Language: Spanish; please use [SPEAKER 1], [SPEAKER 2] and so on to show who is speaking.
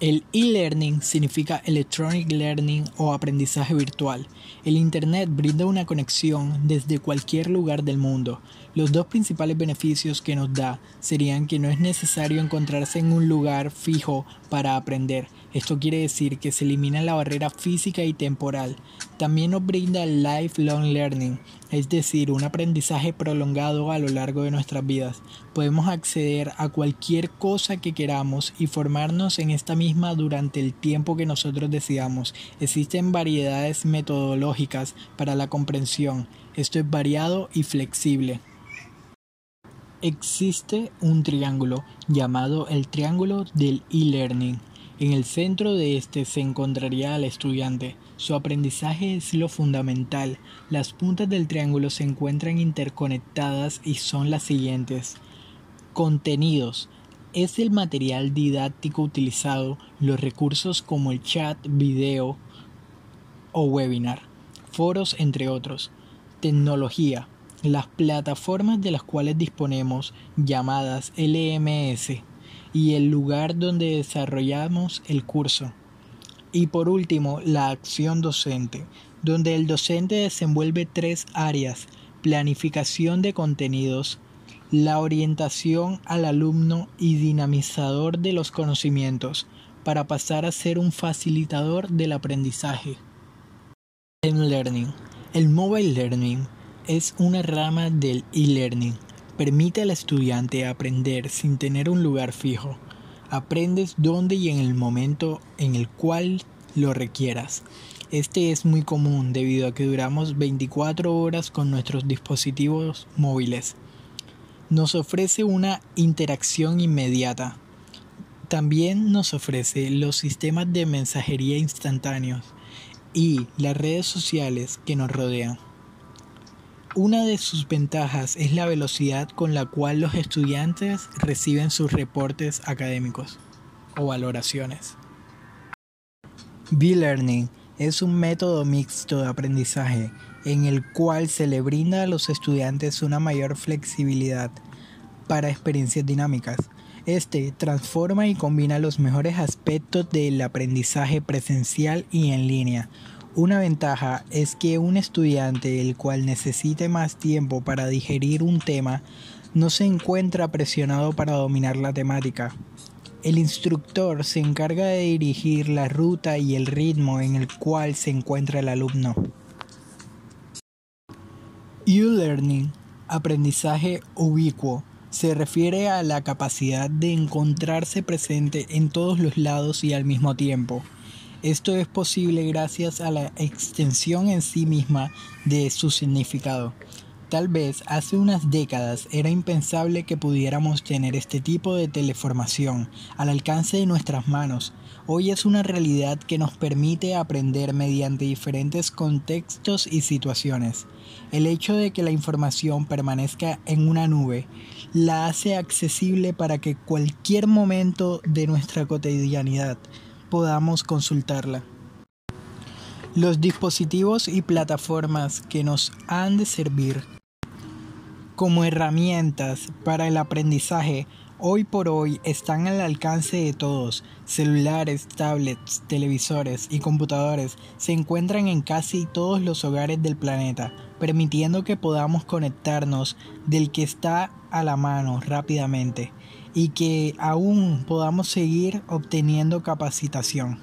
[SPEAKER 1] El e-learning significa electronic learning o aprendizaje virtual. El Internet brinda una conexión desde cualquier lugar del mundo. Los dos principales beneficios que nos da serían que no es necesario encontrarse en un lugar fijo para aprender. Esto quiere decir que se elimina la barrera física y temporal. También nos brinda el lifelong learning, es decir, un aprendizaje prolongado a lo largo de nuestras vidas. Podemos acceder a cualquier cosa que queramos y formarnos en esta misma durante el tiempo que nosotros decidamos. Existen variedades metodológicas para la comprensión. Esto es variado y flexible. Existe un triángulo llamado el triángulo del e-learning. En el centro de este se encontraría al estudiante. Su aprendizaje es lo fundamental. Las puntas del triángulo se encuentran interconectadas y son las siguientes. Contenidos. Es el material didáctico utilizado, los recursos como el chat, video o webinar, foros, entre otros. Tecnología las plataformas de las cuales disponemos, llamadas LMS, y el lugar donde desarrollamos el curso. Y por último, la acción docente, donde el docente desenvuelve tres áreas, planificación de contenidos, la orientación al alumno y dinamizador de los conocimientos, para pasar a ser un facilitador del aprendizaje. En learning. El mobile learning es una rama del e-learning. Permite al estudiante aprender sin tener un lugar fijo. Aprendes donde y en el momento en el cual lo requieras. Este es muy común debido a que duramos 24 horas con nuestros dispositivos móviles. Nos ofrece una interacción inmediata. También nos ofrece los sistemas de mensajería instantáneos y las redes sociales que nos rodean. Una de sus ventajas es la velocidad con la cual los estudiantes reciben sus reportes académicos o valoraciones. B-Learning es un método mixto de aprendizaje en el cual se le brinda a los estudiantes una mayor flexibilidad para experiencias dinámicas. Este transforma y combina los mejores aspectos del aprendizaje presencial y en línea, una ventaja es que un estudiante el cual necesite más tiempo para digerir un tema no se encuentra presionado para dominar la temática. El instructor se encarga de dirigir la ruta y el ritmo en el cual se encuentra el alumno. U-Learning, aprendizaje ubicuo, se refiere a la capacidad de encontrarse presente en todos los lados y al mismo tiempo. Esto es posible gracias a la extensión en sí misma de su significado. Tal vez hace unas décadas era impensable que pudiéramos tener este tipo de teleformación al alcance de nuestras manos. Hoy es una realidad que nos permite aprender mediante diferentes contextos y situaciones. El hecho de que la información permanezca en una nube la hace accesible para que cualquier momento de nuestra cotidianidad podamos consultarla. Los dispositivos y plataformas que nos han de servir como herramientas para el aprendizaje hoy por hoy están al alcance de todos. Celulares, tablets, televisores y computadores se encuentran en casi todos los hogares del planeta, permitiendo que podamos conectarnos del que está a la mano rápidamente y que aún podamos seguir obteniendo capacitación.